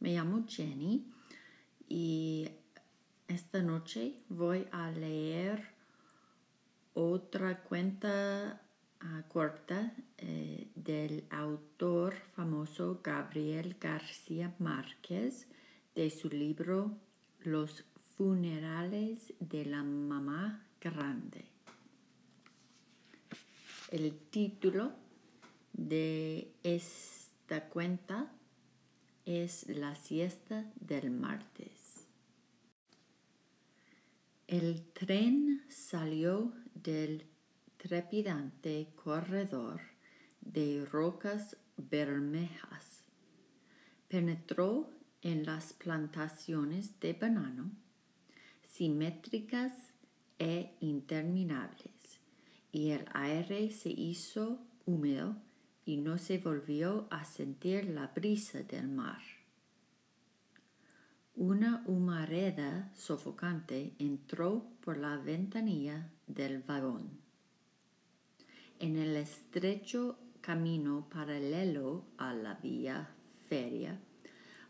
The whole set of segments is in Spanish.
Me llamo Jenny y esta noche voy a leer otra cuenta ah, corta eh, del autor famoso Gabriel García Márquez de su libro Los funerales de la mamá grande. El título de esta cuenta es la siesta del martes. El tren salió del trepidante corredor de rocas bermejas, penetró en las plantaciones de banano, simétricas e interminables, y el aire se hizo húmedo y no se volvió a sentir la brisa del mar. Una humareda sofocante entró por la ventanilla del vagón. En el estrecho camino paralelo a la vía feria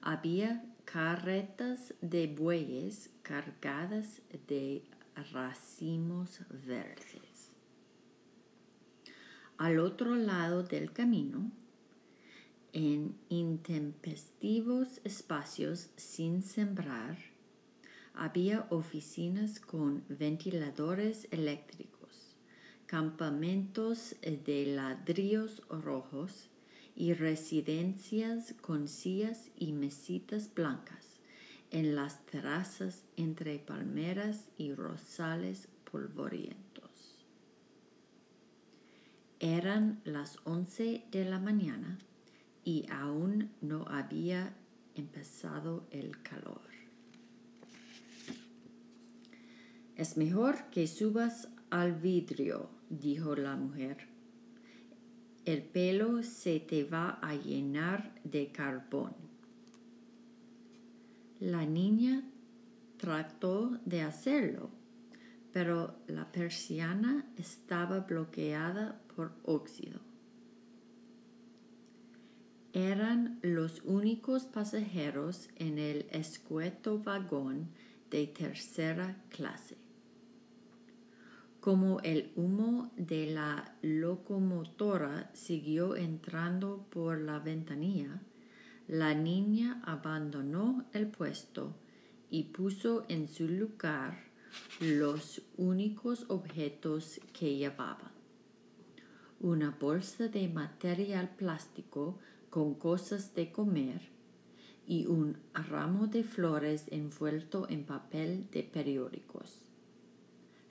había carretas de bueyes cargadas de racimos verdes. Al otro lado del camino, en intempestivos espacios sin sembrar, había oficinas con ventiladores eléctricos, campamentos de ladrillos rojos y residencias con sillas y mesitas blancas en las terrazas entre palmeras y rosales polvorientos. Eran las once de la mañana y aún no había empezado el calor. Es mejor que subas al vidrio, dijo la mujer. El pelo se te va a llenar de carbón. La niña trató de hacerlo, pero la persiana estaba bloqueada por óxido. Eran los únicos pasajeros en el escueto vagón de tercera clase. Como el humo de la locomotora siguió entrando por la ventanilla, la niña abandonó el puesto y puso en su lugar los únicos objetos que llevaba una bolsa de material plástico con cosas de comer y un ramo de flores envuelto en papel de periódicos.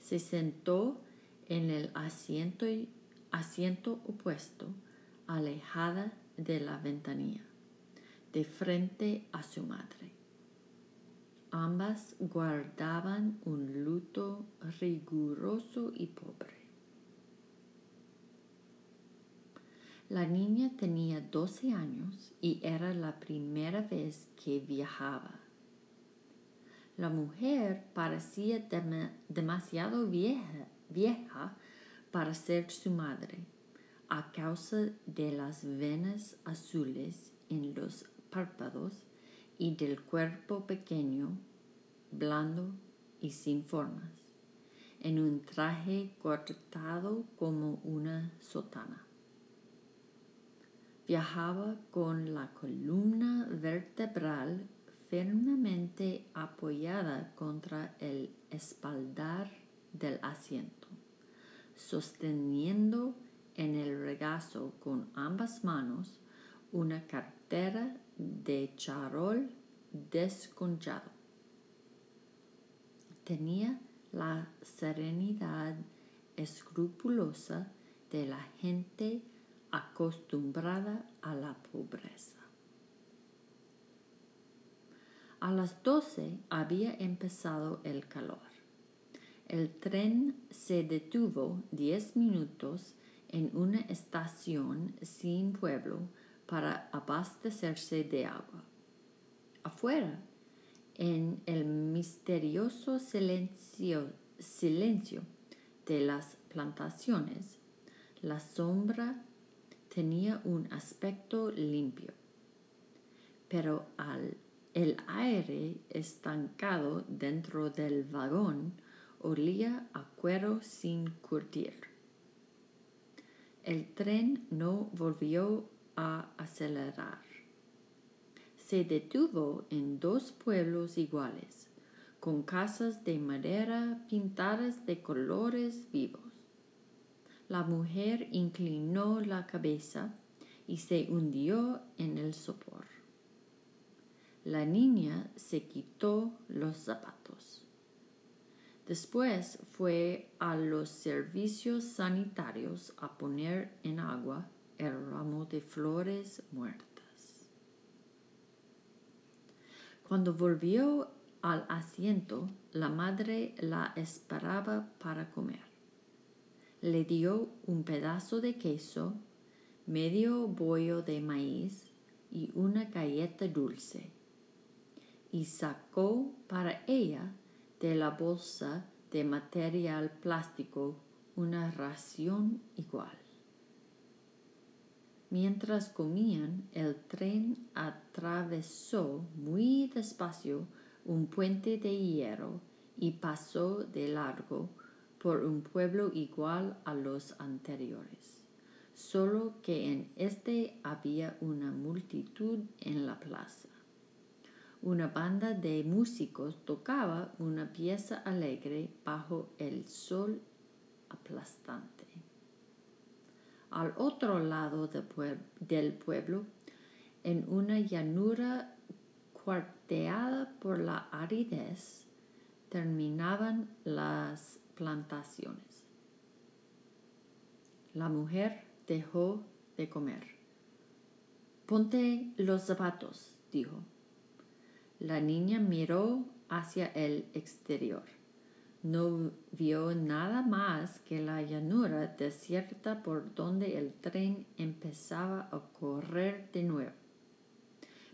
Se sentó en el asiento, asiento opuesto, alejada de la ventanilla, de frente a su madre. Ambas guardaban un luto riguroso y pobre. La niña tenía 12 años y era la primera vez que viajaba. La mujer parecía demasiado vieja, vieja para ser su madre a causa de las venas azules en los párpados y del cuerpo pequeño, blando y sin formas, en un traje cortado como una sotana. Viajaba con la columna vertebral firmemente apoyada contra el espaldar del asiento, sosteniendo en el regazo con ambas manos una cartera de charol desconchado. Tenía la serenidad escrupulosa de la gente acostumbrada a la pobreza. A las doce había empezado el calor. El tren se detuvo diez minutos en una estación sin pueblo para abastecerse de agua. Afuera, en el misterioso silencio, de las plantaciones, la sombra tenía un aspecto limpio, pero al el aire estancado dentro del vagón olía a cuero sin curtir. El tren no volvió a acelerar. Se detuvo en dos pueblos iguales, con casas de madera pintadas de colores vivos. La mujer inclinó la cabeza y se hundió en el sopor. La niña se quitó los zapatos. Después fue a los servicios sanitarios a poner en agua el ramo de flores muertas. Cuando volvió al asiento, la madre la esperaba para comer. Le dio un pedazo de queso, medio bollo de maíz y una galleta dulce y sacó para ella de la bolsa de material plástico una ración igual. Mientras comían, el tren atravesó muy despacio un puente de hierro y pasó de largo por un pueblo igual a los anteriores, solo que en este había una multitud en la plaza. Una banda de músicos tocaba una pieza alegre bajo el sol aplastante. Al otro lado del pueblo, en una llanura cuarteada por la aridez, terminaban las plantaciones. La mujer dejó de comer. Ponte los zapatos, dijo. La niña miró hacia el exterior. No vio nada más que la llanura desierta por donde el tren empezaba a correr de nuevo.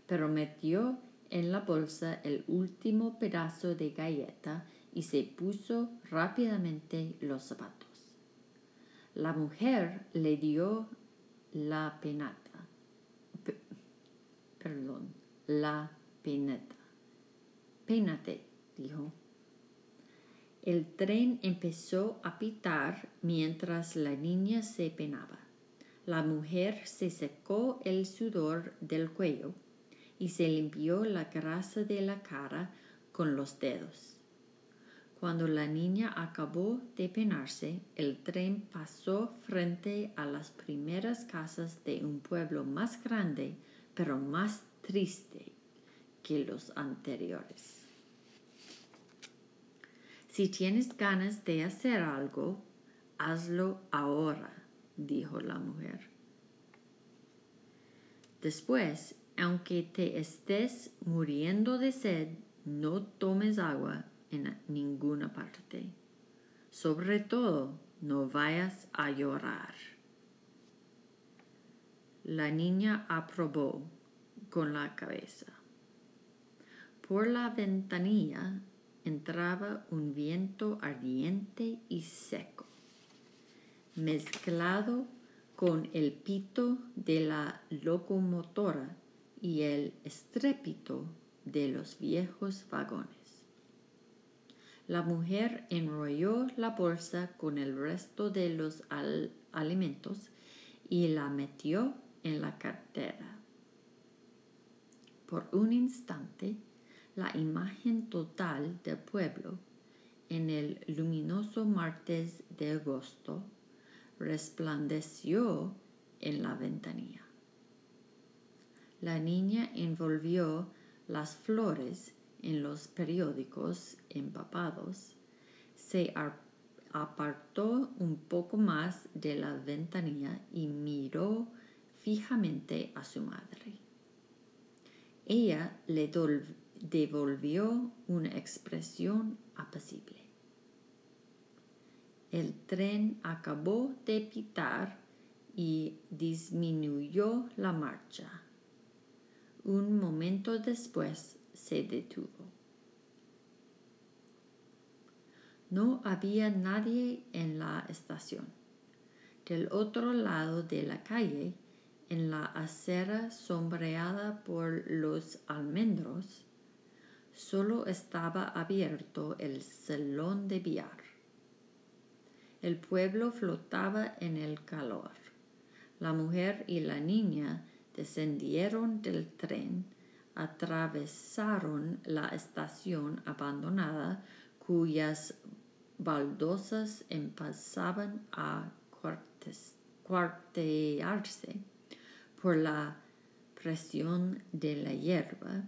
Pero metió en la bolsa el último pedazo de galleta y se puso rápidamente los zapatos. La mujer le dio la penata. perdón, la peneta. Pénate, dijo. El tren empezó a pitar mientras la niña se penaba. La mujer se secó el sudor del cuello y se limpió la grasa de la cara con los dedos. Cuando la niña acabó de penarse, el tren pasó frente a las primeras casas de un pueblo más grande, pero más triste que los anteriores. Si tienes ganas de hacer algo, hazlo ahora, dijo la mujer. Después, aunque te estés muriendo de sed, no tomes agua en ninguna parte. Sobre todo, no vayas a llorar. La niña aprobó con la cabeza. Por la ventanilla entraba un viento ardiente y seco, mezclado con el pito de la locomotora y el estrépito de los viejos vagones. La mujer enrolló la bolsa con el resto de los alimentos y la metió en la cartera. Por un instante, la imagen total del pueblo en el luminoso martes de agosto resplandeció en la ventanilla. La niña envolvió las flores en los periódicos empapados, se apartó un poco más de la ventanilla y miró fijamente a su madre. Ella le, devolvió una expresión apacible. El tren acabó de pitar y disminuyó la marcha. Un momento después se detuvo. No había nadie en la estación. Del otro lado de la calle, en la acera sombreada por los almendros, solo estaba abierto el salón de billar. El pueblo flotaba en el calor. La mujer y la niña descendieron del tren, atravesaron la estación abandonada cuyas baldosas empezaban a cuartearse por la presión de la hierba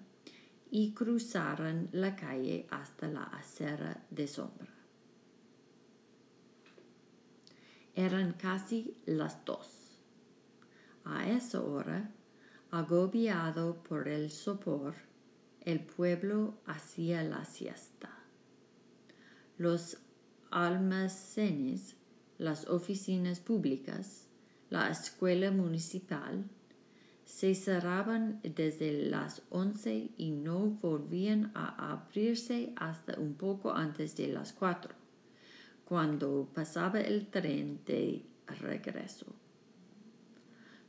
y cruzaron la calle hasta la acera de sombra. Eran casi las dos. A esa hora, agobiado por el sopor, el pueblo hacía la siesta. Los almacenes, las oficinas públicas, la escuela municipal, se cerraban desde las once y no volvían a abrirse hasta un poco antes de las cuatro, cuando pasaba el tren de regreso.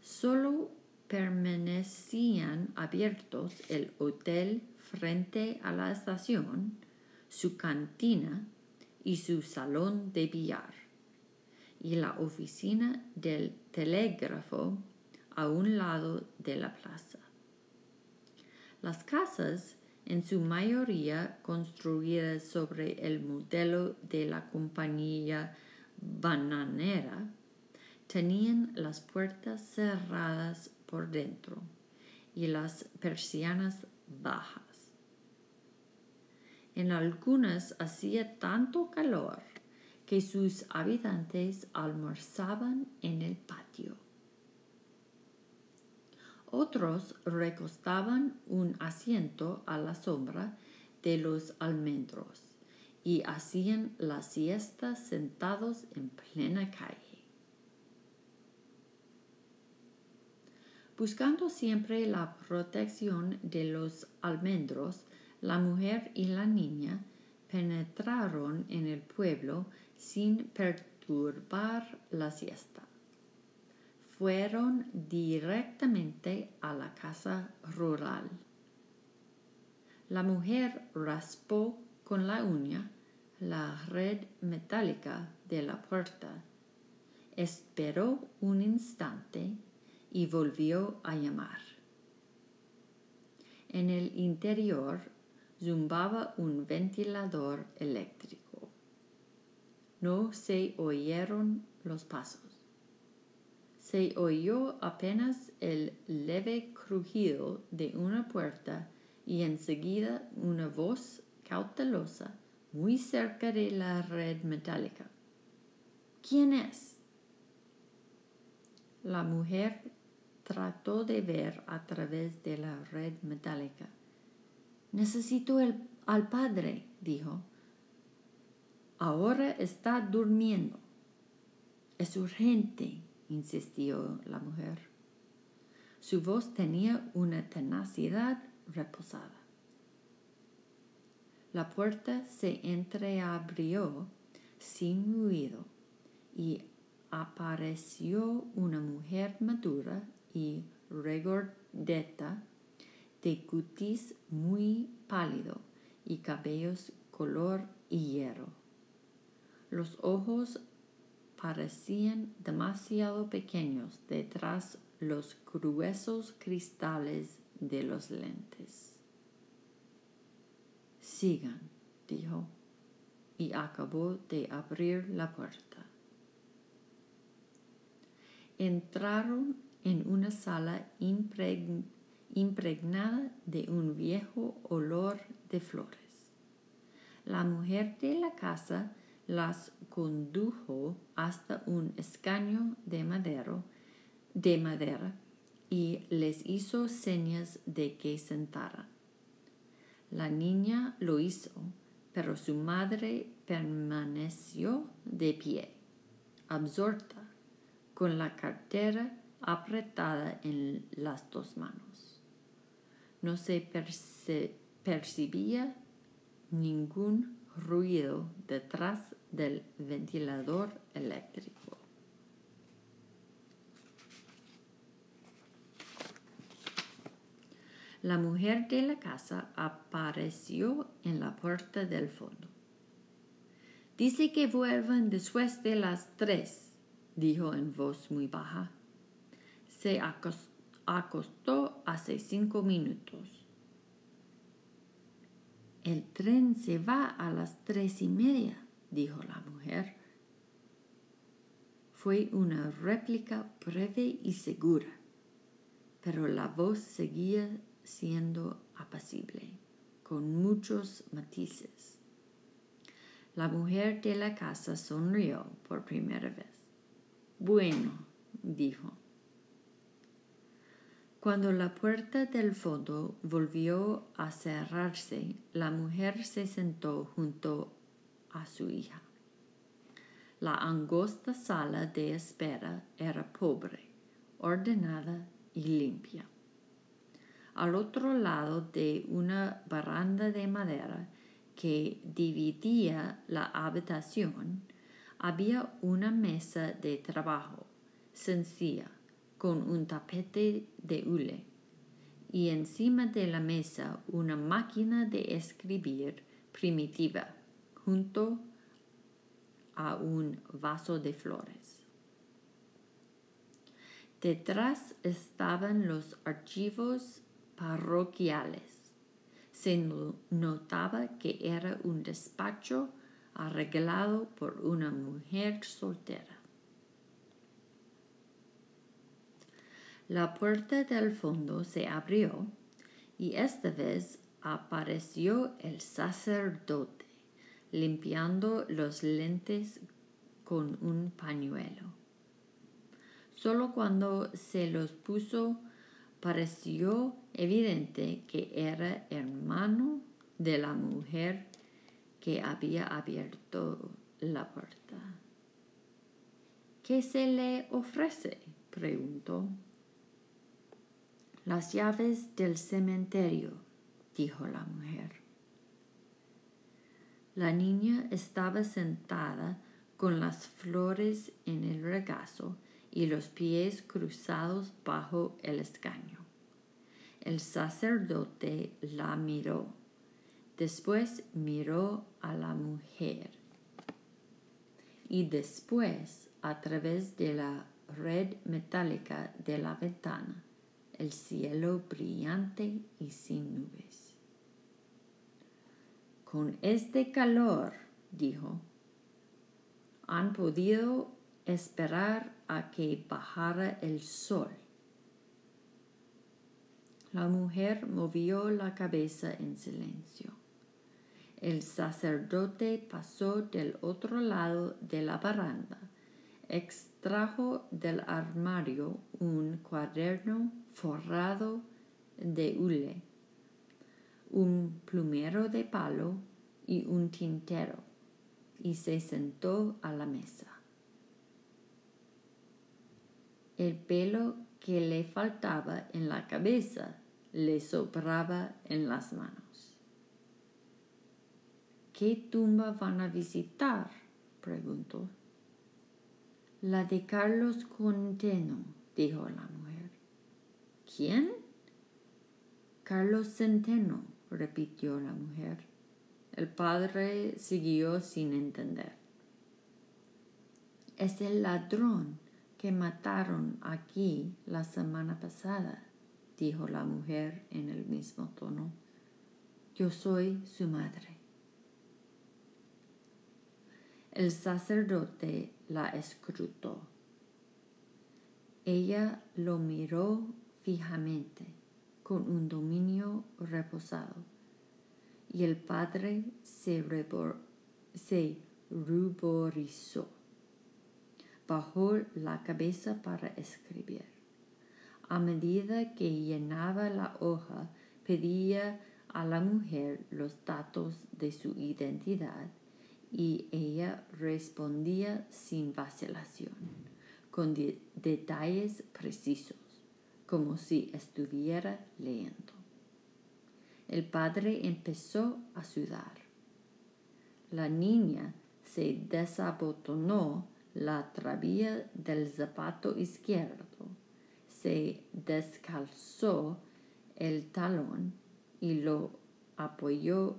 Solo permanecían abiertos el hotel frente a la estación, su cantina y su salón de billar, y la oficina del telégrafo a un lado de la plaza. Las casas, en su mayoría construidas sobre el modelo de la compañía bananera, tenían las puertas cerradas por dentro y las persianas bajas. En algunas hacía tanto calor que sus habitantes almorzaban en el patio. Otros recostaban un asiento a la sombra de los almendros y hacían la siesta sentados en plena calle. Buscando siempre la protección de los almendros, la mujer y la niña penetraron en el pueblo sin perturbar la siesta. Fueron directamente a la casa rural. La mujer raspó con la uña la red metálica de la puerta, esperó un instante y volvió a llamar. En el interior zumbaba un ventilador eléctrico. No se oyeron los pasos. Se oyó apenas el leve crujido de una puerta y enseguida una voz cautelosa muy cerca de la red metálica. ¿Quién es? La mujer trató de ver a través de la red metálica. Necesito al padre, dijo. Ahora está durmiendo. Es urgente, insistió la mujer. Su voz tenía una tenacidad reposada. La puerta se entreabrió sin ruido y apareció una mujer madura y regordeta de cutis muy pálido y cabellos color hierro. Los ojos parecían demasiado pequeños detrás los gruesos cristales de los lentes. Sigan, dijo, y acabó de abrir la puerta. Entraron en una sala impregnada de un viejo olor de flores. La mujer de la casa las condujo hasta un escaño de madera, de madera y les hizo señas de que sentaran. La niña lo hizo, pero su madre permaneció de pie, absorta, con la cartera apretada en las dos manos. No se percibía ningún ruido detrás del ventilador eléctrico. La mujer de la casa apareció en la puerta del fondo. Dice que vuelvan después de las tres, dijo en voz muy baja. Se acostó hace cinco minutos. El tren se va a las tres y media, dijo la mujer. Fue una réplica breve y segura, pero la voz seguía siendo apacible, con muchos matices. La mujer de la casa sonrió por primera vez. Bueno, dijo. Cuando la puerta del fondo volvió a cerrarse, la mujer se sentó junto a su hija. La angosta sala de espera era pobre, ordenada y limpia. Al otro lado de una baranda de madera que dividía la habitación, había una mesa de trabajo sencilla con un tapete de hule y encima de la mesa una máquina de escribir primitiva junto a un vaso de flores. Detrás estaban los archivos parroquiales. Se notaba que era un despacho arreglado por una mujer soltera. La puerta del fondo se abrió y esta vez apareció el sacerdote limpiando los lentes con un pañuelo. Solo cuando se los puso pareció evidente que era hermano de la mujer que había abierto la puerta. ¿Qué se le ofrece? preguntó. Las llaves del cementerio, dijo la mujer. La niña estaba sentada con las flores en el regazo y los pies cruzados bajo el escaño. El sacerdote la miró. Después miró a la mujer. Y después, a través de la red metálica de la ventana, el cielo brillante y sin nubes. Con este calor, dijo, han podido esperar a que bajara el sol. La mujer movió la cabeza en silencio. El sacerdote pasó del otro lado de la baranda, extrajo del armario un cuaderno forrado de hule, un plumero de palo y un tintero, y se sentó a la mesa. El pelo que le faltaba en la cabeza le sobraba en las manos. ¿Qué tumba van a visitar? preguntó. La de Carlos Conteno, dijo la mujer. ¿Quién? Carlos Centeno, repitió la mujer. El padre siguió sin entender. Es el ladrón que mataron aquí la semana pasada, dijo la mujer en el mismo tono. Yo soy su madre. El sacerdote la escrutó. Ella lo miró fijamente, con un dominio reposado, y el padre se, se ruborizó. Bajó la cabeza para escribir. A medida que llenaba la hoja, pedía a la mujer los datos de su identidad y ella respondía sin vacilación, con detalles precisos, como si estuviera leyendo. El padre empezó a sudar. La niña se desabotonó la trabilla del zapato izquierdo, se descalzó el talón y lo apoyó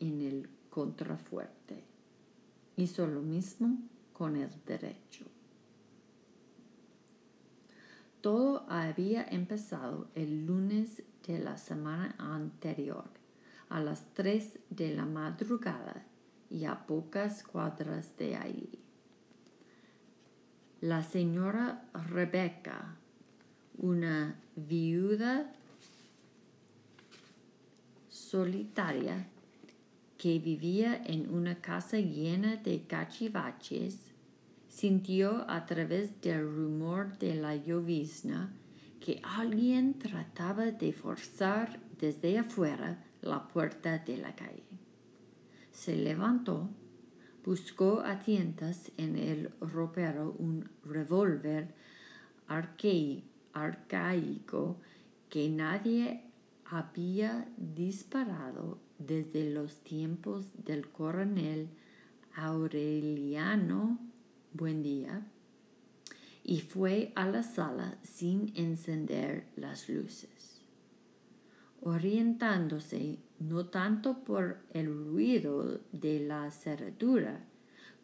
en el contrafuerte. Hizo lo mismo con el derecho. Todo había empezado el lunes de la semana anterior, a las tres de la madrugada y a pocas cuadras de allí. La señora Rebecca, una viuda solitaria que vivía en una casa llena de cachivaches, sintió a través del rumor de la llovizna que alguien trataba de forzar desde afuera la puerta de la calle. Se levantó, buscó a tientas en el ropero un revólver arcaico que nadie había disparado desde los tiempos del coronel Aureliano Buendía y fue a la sala sin encender las luces. Orientándose no tanto por el ruido de la cerradura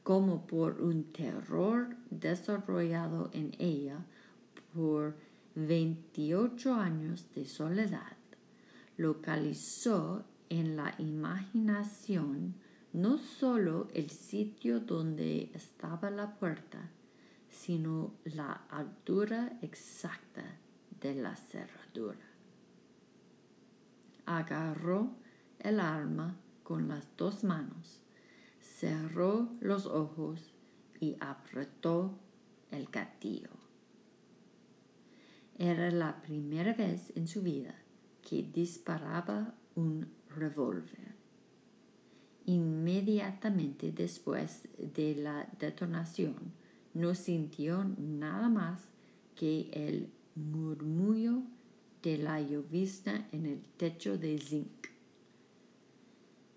como por un terror desarrollado en ella por veintiocho años de soledad, localizó en la imaginación no sólo el sitio donde estaba la puerta, sino la altura exacta de la cerradura. Agarró el arma con las dos manos, cerró los ojos y apretó el gatillo. Era la primera vez en su vida que disparaba un revólver. Inmediatamente después de la detonación, no sintió nada más que el murmullo de la llovizna en el techo de zinc.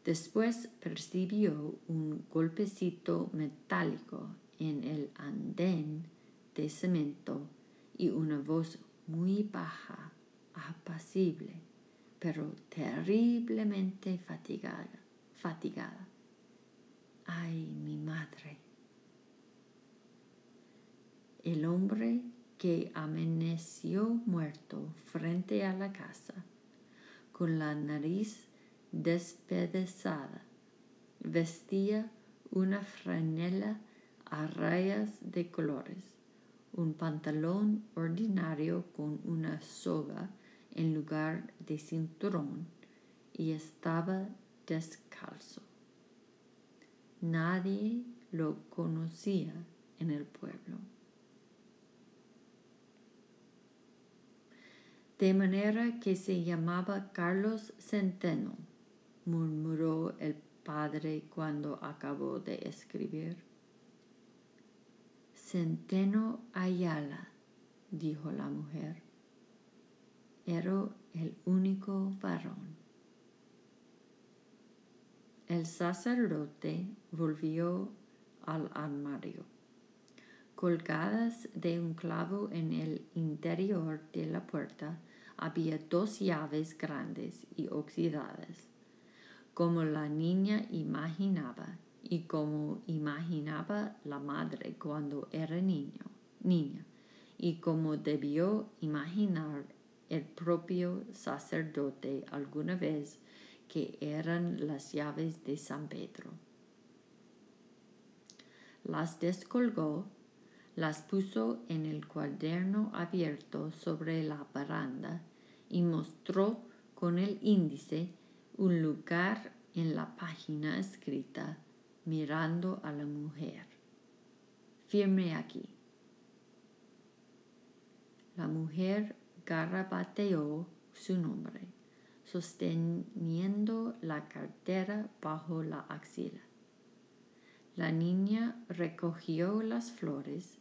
Después percibió un golpecito metálico en el andén de cemento y una voz muy baja, apacible, pero terriblemente fatigada. Fatigada. Ay, mi madre. El hombre que amaneció muerto frente a la casa, con la nariz despedazada, vestía una franela a rayas de colores, un pantalón ordinario con una soga en lugar de cinturón y estaba descalzo. Nadie lo conocía en el pueblo. De manera que se llamaba Carlos Centeno, murmuró el padre cuando acabó de escribir. Centeno Ayala, dijo la mujer. Era el único varón. El sacerdote volvió al armario. Colgadas de un clavo en el interior de la puerta había dos llaves grandes y oxidadas, como la niña imaginaba y como imaginaba la madre cuando era niño, niña, y como debió imaginar el propio sacerdote alguna vez que eran las llaves de San Pedro. Las descolgó, las puso en el cuaderno abierto sobre la baranda y mostró con el índice un lugar en la página escrita mirando a la mujer. Firme aquí. La mujer garabateó su nombre, sosteniendo la cartera bajo la axila. La niña recogió las flores,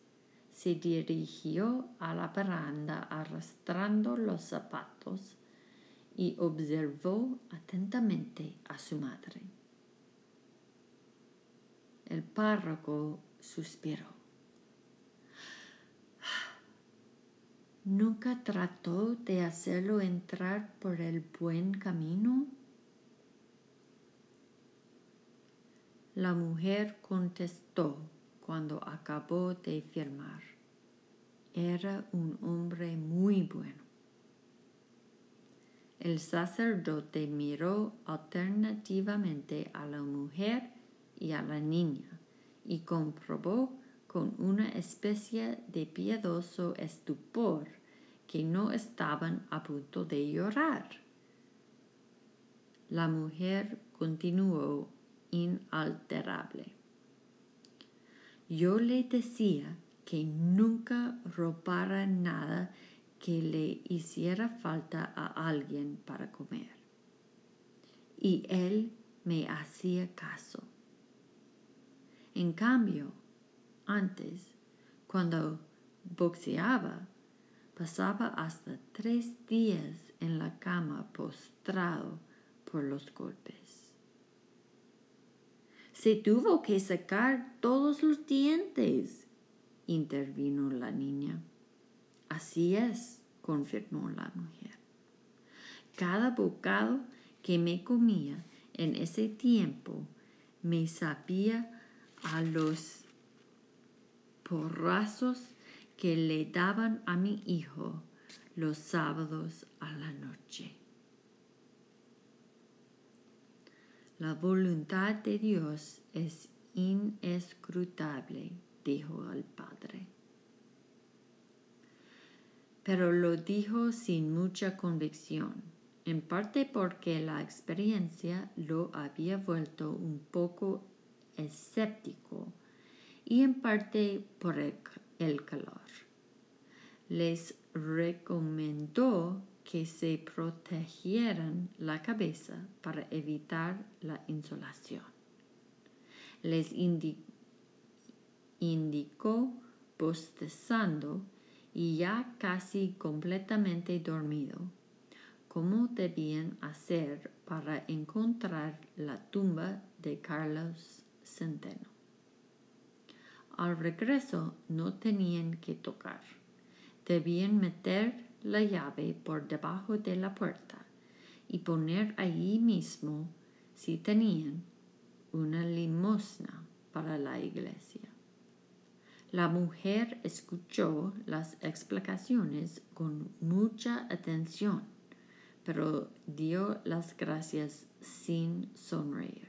se dirigió a la baranda arrastrando los zapatos y observó atentamente a su madre. El párroco suspiró. ¿Nunca trató de hacerlo entrar por el buen camino? La mujer contestó cuando acabó de firmar. Era un hombre muy bueno. El sacerdote miró alternativamente a la mujer y a la niña y comprobó con una especie de piadoso estupor que no estaban a punto de llorar. La mujer continuó inalterable. Yo le decía que nunca robara nada que le hiciera falta a alguien para comer. Y él me hacía caso. En cambio, antes, cuando boxeaba, pasaba hasta tres días en la cama postrado por los golpes. Se tuvo que sacar todos los dientes, intervino la niña. Así es, confirmó la mujer. Cada bocado que me comía en ese tiempo me sabía a los porrazos que le daban a mi hijo los sábados a la noche. La voluntad de Dios es inescrutable, dijo el padre. Pero lo dijo sin mucha convicción, en parte porque la experiencia lo había vuelto un poco escéptico y en parte por el, calor. Les recomendó que se protegieran la cabeza para evitar la insolación. Les indicó bostezando y ya casi completamente dormido cómo debían hacer para encontrar la tumba de Carlos Centeno. Al regreso no tenían que tocar. Debían meter la llave por debajo de la puerta y poner allí mismo, si tenían, una limosna para la iglesia. La mujer escuchó las explicaciones con mucha atención, pero dio las gracias sin sonreír.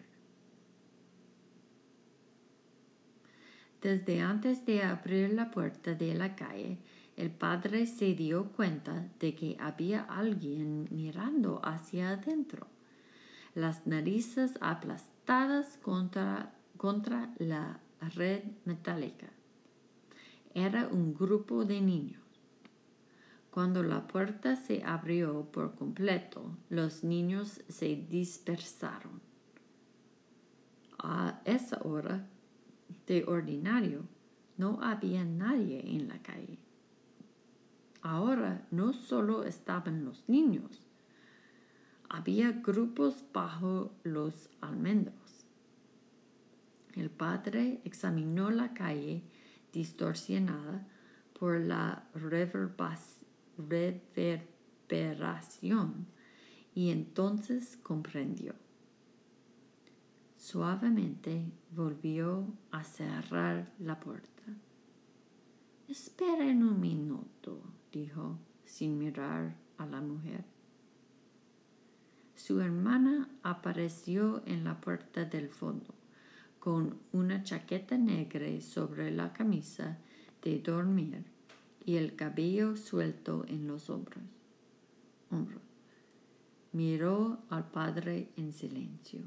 Desde antes de abrir la puerta de la calle, el padre se dio cuenta de que había alguien mirando hacia adentro, las narices aplastadas contra, contra la red metálica. Era un grupo de niños. Cuando la puerta se abrió por completo, los niños se dispersaron. A esa hora de ordinario, no había nadie en la calle. Ahora no solo estaban los niños, había grupos bajo los almendros. El padre examinó la calle distorsionada por la reverberación y entonces comprendió. Suavemente volvió a cerrar la puerta. Esperen un minuto, dijo, sin mirar a la mujer. Su hermana apareció en la puerta del fondo, con una chaqueta negra sobre la camisa de dormir y el cabello suelto en los hombros. hombros. Miró al padre en silencio.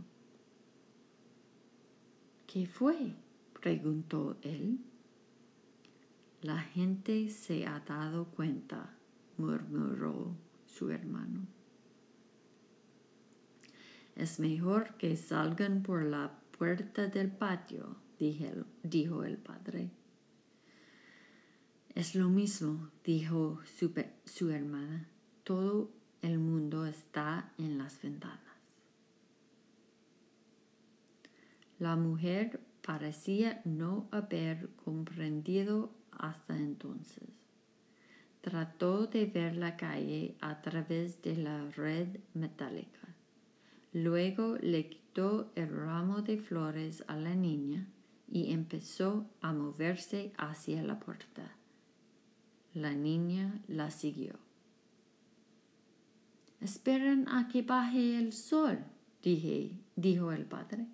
¿Qué fue? preguntó él. La gente se ha dado cuenta, murmuró su hermano. Es mejor que salgan por la puerta del patio, dijo el padre. Es lo mismo, dijo su, su hermana. Todo el mundo está en las ventanas. La mujer parecía no haber comprendido hasta entonces. Trató de ver la calle a través de la red metálica. Luego le quitó el ramo de flores a la niña y empezó a moverse hacia la puerta. La niña la siguió. Esperen a que baje el sol, dije, dijo el padre.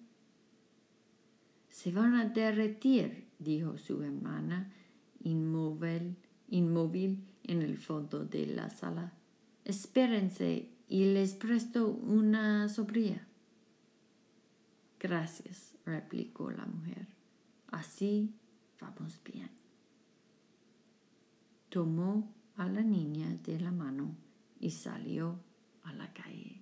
Se van a derretir, dijo su hermana, inmóvil, inmóvil en el fondo de la sala. Espérense y les presto una sobría. Gracias, replicó la mujer. Así vamos bien. Tomó a la niña de la mano y salió a la calle.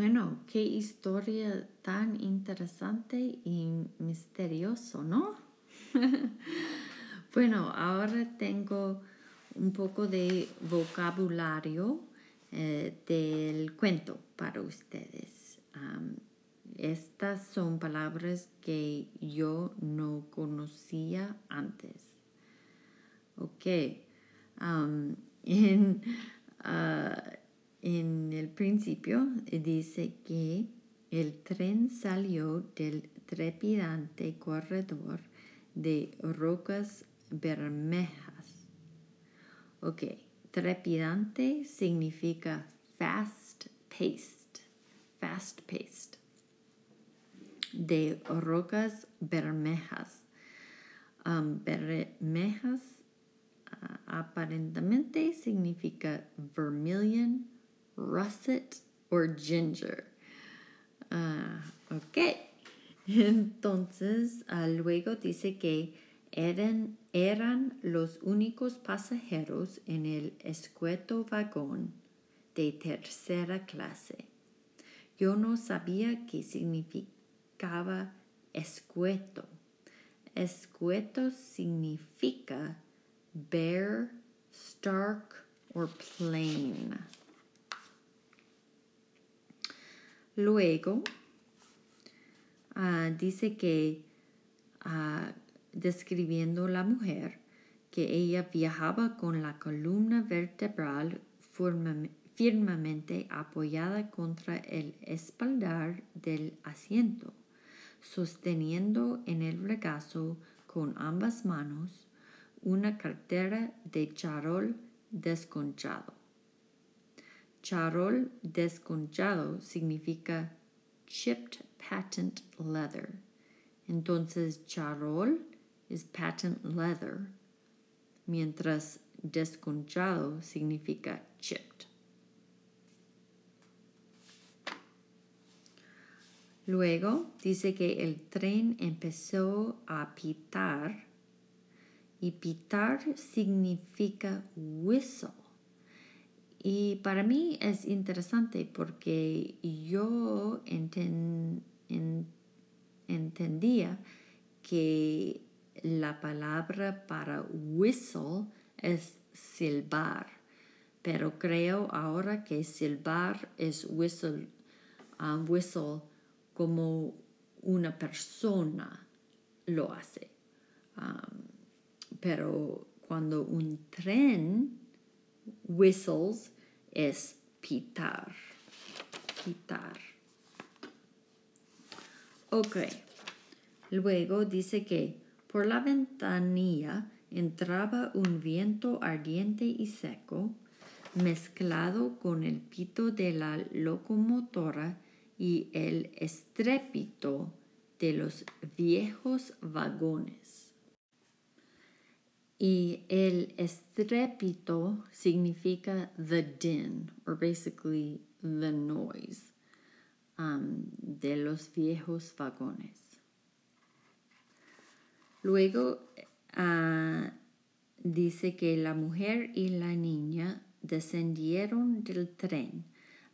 Bueno, qué historia tan interesante y misterioso, ¿no? bueno, ahora tengo un poco de vocabulario eh, del cuento para ustedes. estas son palabras que yo no conocía antes. Ok. en, ah, en el principio dice que el tren salió del trepidante corredor de rocas bermejas. Ok, trepidante significa fast paced, fast paced. De rocas bermejas. Um, bermejas uh, aparentemente significa vermilion russet or ginger. Ah, ok. Entonces, ah, luego dice que eran, eran los únicos pasajeros en el escueto vagón de tercera clase. Yo no sabía qué significaba escueto. Escueto significa bare, stark, or plain. Luego, ah, dice que, uh, describiendo la mujer, que ella viajaba con la columna vertebral firmemente apoyada contra el espaldar del asiento, sosteniendo en el regazo con ambas manos una cartera de charol desconchado. Charol desconchado significa chipped patent leather. Entonces charol es patent leather, mientras desconchado significa chipped. Luego dice que el tren empezó a pitar y pitar significa whistle. Y para mí es interesante porque yo entendía que la palabra para whistle es silbar, pero creo ahora que silbar es whistle, uh, whistle como una persona lo hace. Um, pero cuando un tren whistles es pitar. Pitar. Ok. Luego dice que por la ventanilla entraba un viento ardiente y seco, mezclado con el pito de la locomotora y el estrépito de los viejos vagones. Y el estrépito significa the din, or basically the noise, um, de los viejos vagones. Luego uh, dice que la mujer y la niña descendieron del tren,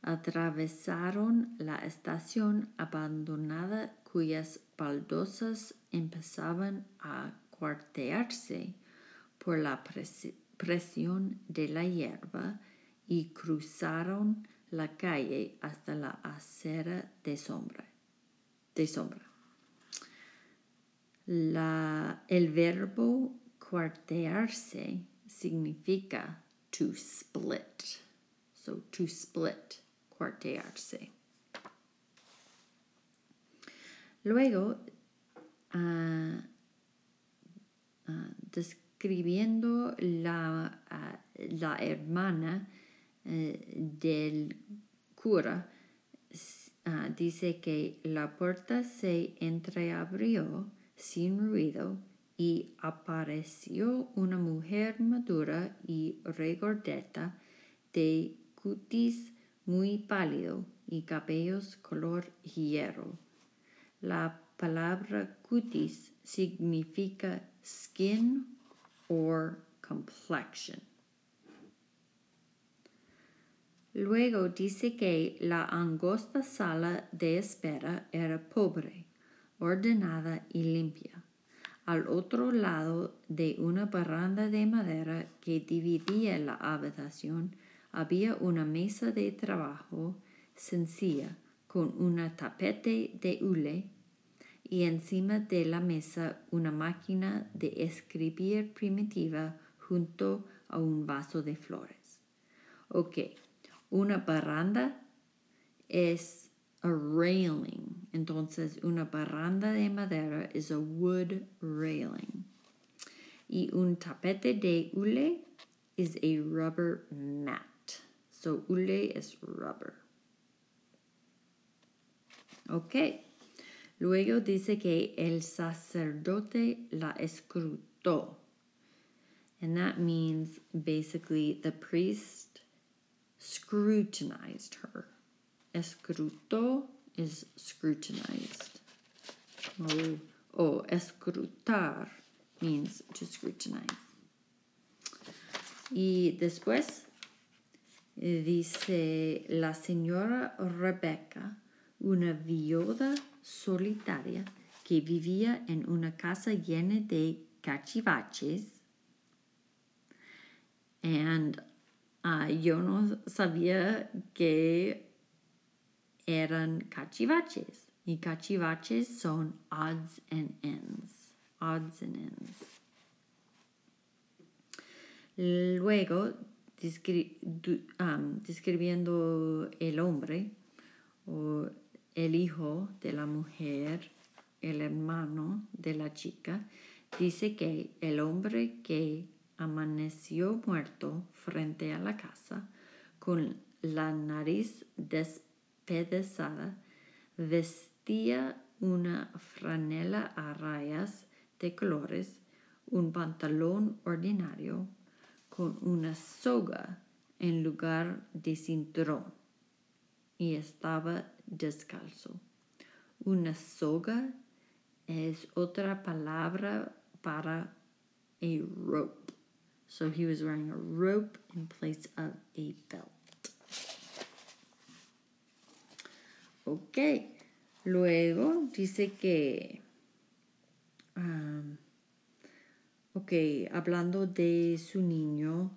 atravesaron la estación abandonada cuyas baldosas empezaban a cuartearse por la presión de la hierba y cruzaron la calle hasta la acera de sombra. De sombra. La, el verbo cuartearse significa to split. So to split, cuartearse. Luego, uh, uh, describiendo la, la hermana eh, del cura, dice que la puerta se entreabrió sin ruido y apareció una mujer madura y regordeta de cutis muy pálido y cabellos color hierro. La palabra cutis significa skin or complexion. Luego dice que la angosta sala de espera era pobre, ordenada y limpia. Al otro lado de una baranda de madera que dividía la habitación había una mesa de trabajo sencilla con una tapete de hule y encima de la mesa una máquina de escribir primitiva junto a un vaso de flores. Ok, una baranda es a railing. Entonces, una baranda de madera es a wood railing. Y un tapete de hule is a rubber mat. So, hule es rubber. Ok. Luego dice que el sacerdote la escrutó. And that means basically the priest scrutinized her. Escrutó is scrutinized. Oh, oh, escrutar means to scrutinize. Y después dice la señora Rebecca, una viuda solitaria que vivía en una casa llena de cachivaches. And Ah, yo no sabía que eran cachivaches. Y cachivaches son odds and ends. Odds and ends. Luego, describiendo el hombre el hijo de la mujer, el hermano de la chica, dice que el hombre que amaneció muerto frente a la casa, con la nariz despedazada, vestía una franela a rayas de colores, un pantalón ordinario, con una soga en lugar de cinturón, y estaba descalzo. Una soga es otra palabra para a rope. So he was wearing a rope in place of a belt. Ok, luego dice que, um, ok, hablando de su niño,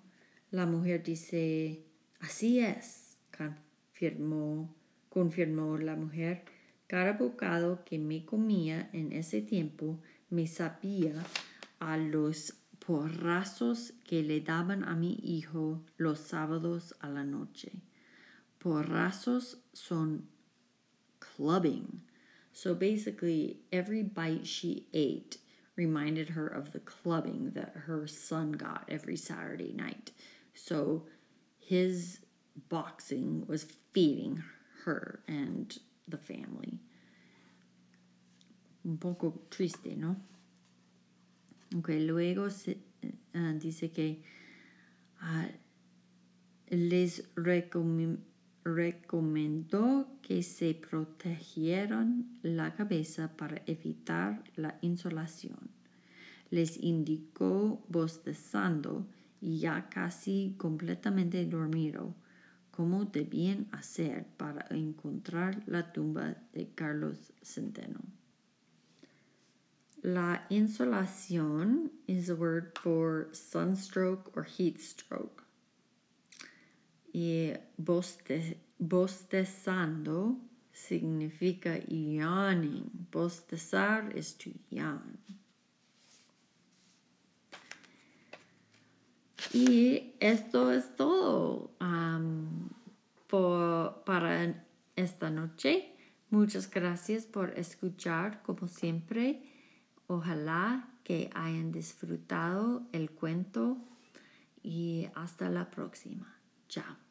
la mujer dice, así es, confirmó, confirmó la mujer, cada bocado que me comía en ese tiempo me sabía a los porrazos que le daban a mi hijo los sábados a la noche. Porrazos son clubbing. So basically, every bite she ate reminded her of the clubbing that her son got every Saturday night. So his boxing was feeding her and the family. Un poco triste, ¿no? Ok, luego se, uh, dice que uh, les recomendó que se protegieran la cabeza para evitar la insolación. les indicó bostezando y ya casi completamente dormido cómo debían hacer para encontrar la tumba de Carlos Centeno. La insolación is a word for sunstroke or heat stroke. Y bostezando significa yawning. Bostezar is to yawn. Y esto es todo para esta noche. Muchas gracias por escuchar, como siempre. Ojalá que hayan disfrutado el cuento y hasta la próxima. Chao.